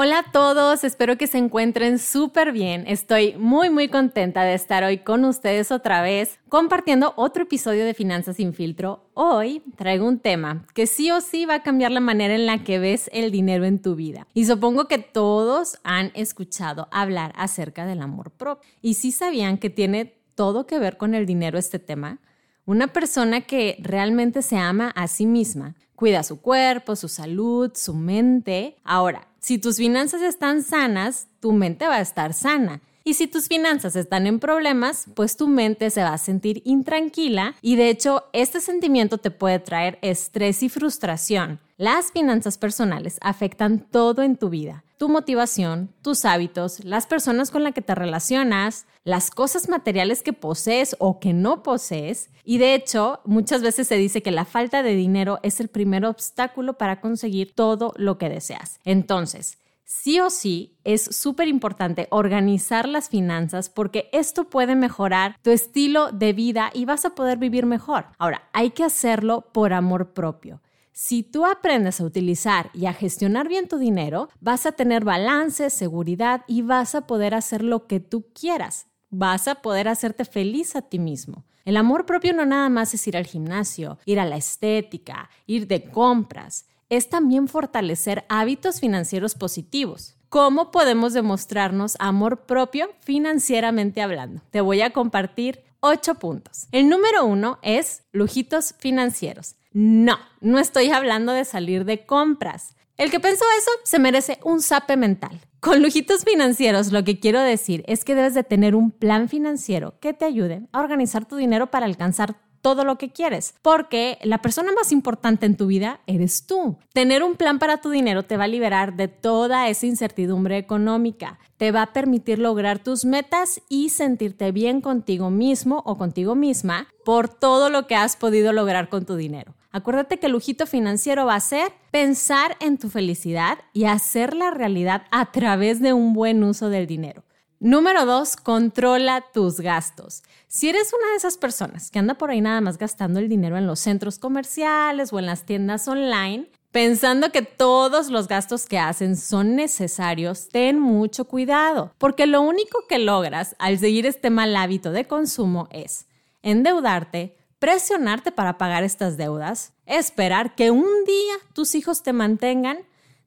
Hola a todos, espero que se encuentren súper bien. Estoy muy muy contenta de estar hoy con ustedes otra vez compartiendo otro episodio de Finanzas sin filtro. Hoy traigo un tema que sí o sí va a cambiar la manera en la que ves el dinero en tu vida. Y supongo que todos han escuchado hablar acerca del amor propio. Y sí sabían que tiene todo que ver con el dinero este tema. Una persona que realmente se ama a sí misma, cuida su cuerpo, su salud, su mente. Ahora, si tus finanzas están sanas, tu mente va a estar sana. Y si tus finanzas están en problemas, pues tu mente se va a sentir intranquila y de hecho este sentimiento te puede traer estrés y frustración. Las finanzas personales afectan todo en tu vida tu motivación, tus hábitos, las personas con las que te relacionas, las cosas materiales que posees o que no posees. Y de hecho, muchas veces se dice que la falta de dinero es el primer obstáculo para conseguir todo lo que deseas. Entonces, sí o sí es súper importante organizar las finanzas porque esto puede mejorar tu estilo de vida y vas a poder vivir mejor. Ahora, hay que hacerlo por amor propio. Si tú aprendes a utilizar y a gestionar bien tu dinero, vas a tener balance, seguridad y vas a poder hacer lo que tú quieras. Vas a poder hacerte feliz a ti mismo. El amor propio no nada más es ir al gimnasio, ir a la estética, ir de compras. Es también fortalecer hábitos financieros positivos. ¿Cómo podemos demostrarnos amor propio financieramente hablando? Te voy a compartir ocho puntos. El número uno es lujitos financieros. No, no estoy hablando de salir de compras. El que pensó eso se merece un sape mental. Con lujitos financieros lo que quiero decir es que debes de tener un plan financiero que te ayude a organizar tu dinero para alcanzar todo lo que quieres, porque la persona más importante en tu vida eres tú. Tener un plan para tu dinero te va a liberar de toda esa incertidumbre económica, te va a permitir lograr tus metas y sentirte bien contigo mismo o contigo misma por todo lo que has podido lograr con tu dinero. Acuérdate que el lujito financiero va a ser pensar en tu felicidad y hacerla realidad a través de un buen uso del dinero. Número dos, controla tus gastos. Si eres una de esas personas que anda por ahí nada más gastando el dinero en los centros comerciales o en las tiendas online, pensando que todos los gastos que hacen son necesarios, ten mucho cuidado, porque lo único que logras al seguir este mal hábito de consumo es endeudarte, presionarte para pagar estas deudas, esperar que un día tus hijos te mantengan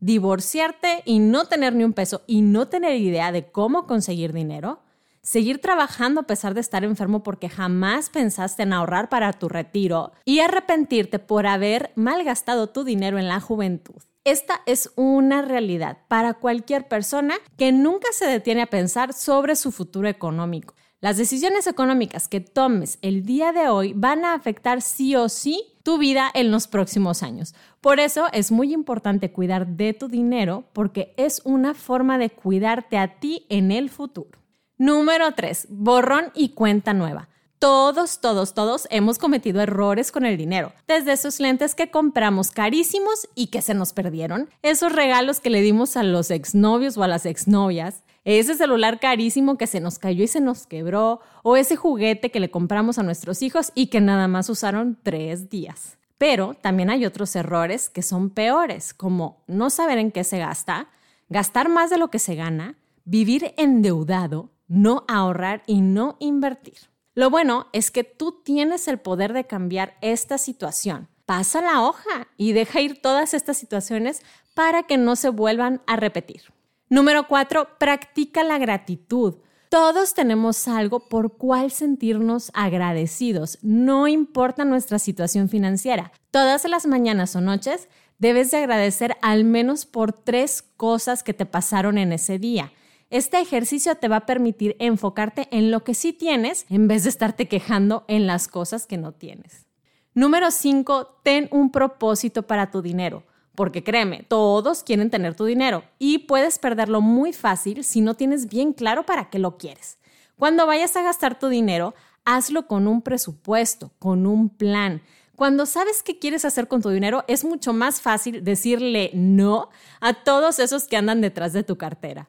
divorciarte y no tener ni un peso y no tener idea de cómo conseguir dinero, seguir trabajando a pesar de estar enfermo porque jamás pensaste en ahorrar para tu retiro y arrepentirte por haber malgastado tu dinero en la juventud. Esta es una realidad para cualquier persona que nunca se detiene a pensar sobre su futuro económico. Las decisiones económicas que tomes el día de hoy van a afectar sí o sí tu vida en los próximos años. Por eso es muy importante cuidar de tu dinero porque es una forma de cuidarte a ti en el futuro. Número 3. Borrón y cuenta nueva. Todos, todos, todos hemos cometido errores con el dinero. Desde esos lentes que compramos carísimos y que se nos perdieron, esos regalos que le dimos a los exnovios o a las exnovias, ese celular carísimo que se nos cayó y se nos quebró, o ese juguete que le compramos a nuestros hijos y que nada más usaron tres días. Pero también hay otros errores que son peores, como no saber en qué se gasta, gastar más de lo que se gana, vivir endeudado, no ahorrar y no invertir. Lo bueno es que tú tienes el poder de cambiar esta situación. Pasa la hoja y deja ir todas estas situaciones para que no se vuelvan a repetir. Número cuatro, practica la gratitud. Todos tenemos algo por cual sentirnos agradecidos, no importa nuestra situación financiera. Todas las mañanas o noches debes de agradecer al menos por tres cosas que te pasaron en ese día. Este ejercicio te va a permitir enfocarte en lo que sí tienes en vez de estarte quejando en las cosas que no tienes. Número 5. Ten un propósito para tu dinero. Porque créeme, todos quieren tener tu dinero y puedes perderlo muy fácil si no tienes bien claro para qué lo quieres. Cuando vayas a gastar tu dinero, hazlo con un presupuesto, con un plan. Cuando sabes qué quieres hacer con tu dinero, es mucho más fácil decirle no a todos esos que andan detrás de tu cartera.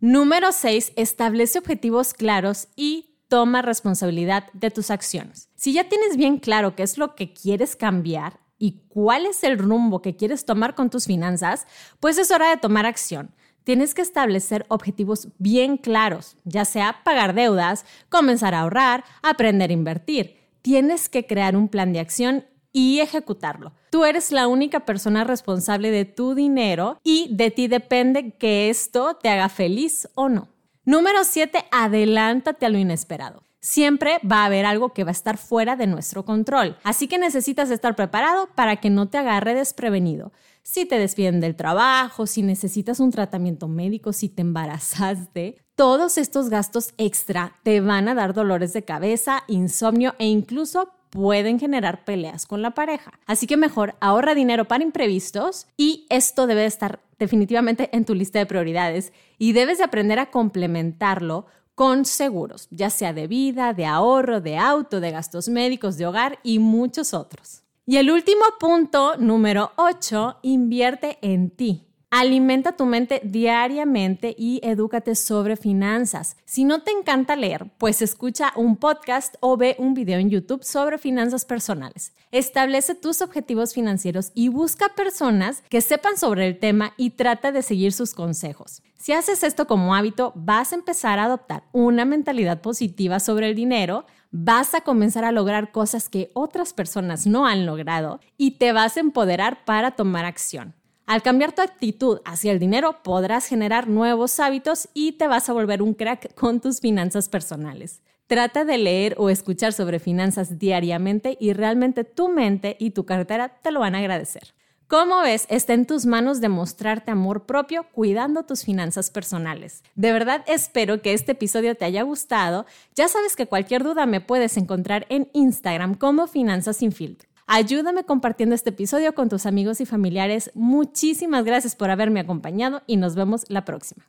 Número 6. Establece objetivos claros y toma responsabilidad de tus acciones. Si ya tienes bien claro qué es lo que quieres cambiar y cuál es el rumbo que quieres tomar con tus finanzas, pues es hora de tomar acción. Tienes que establecer objetivos bien claros, ya sea pagar deudas, comenzar a ahorrar, aprender a invertir. Tienes que crear un plan de acción y ejecutarlo. Tú eres la única persona responsable de tu dinero y de ti depende que esto te haga feliz o no. Número 7. Adelántate a lo inesperado. Siempre va a haber algo que va a estar fuera de nuestro control, así que necesitas estar preparado para que no te agarre desprevenido si te despiden del trabajo, si necesitas un tratamiento médico, si te embarazaste, todos estos gastos extra te van a dar dolores de cabeza, insomnio e incluso pueden generar peleas con la pareja. Así que mejor ahorra dinero para imprevistos y esto debe estar definitivamente en tu lista de prioridades y debes de aprender a complementarlo con seguros, ya sea de vida, de ahorro, de auto, de gastos médicos, de hogar y muchos otros. Y el último punto, número 8, invierte en ti. Alimenta tu mente diariamente y edúcate sobre finanzas. Si no te encanta leer, pues escucha un podcast o ve un video en YouTube sobre finanzas personales. Establece tus objetivos financieros y busca personas que sepan sobre el tema y trata de seguir sus consejos. Si haces esto como hábito, vas a empezar a adoptar una mentalidad positiva sobre el dinero, vas a comenzar a lograr cosas que otras personas no han logrado y te vas a empoderar para tomar acción. Al cambiar tu actitud hacia el dinero, podrás generar nuevos hábitos y te vas a volver un crack con tus finanzas personales. Trata de leer o escuchar sobre finanzas diariamente y realmente tu mente y tu cartera te lo van a agradecer. Como ves, está en tus manos demostrarte amor propio cuidando tus finanzas personales. De verdad espero que este episodio te haya gustado. Ya sabes que cualquier duda me puedes encontrar en Instagram como Finanzas sin filtro. Ayúdame compartiendo este episodio con tus amigos y familiares. Muchísimas gracias por haberme acompañado y nos vemos la próxima.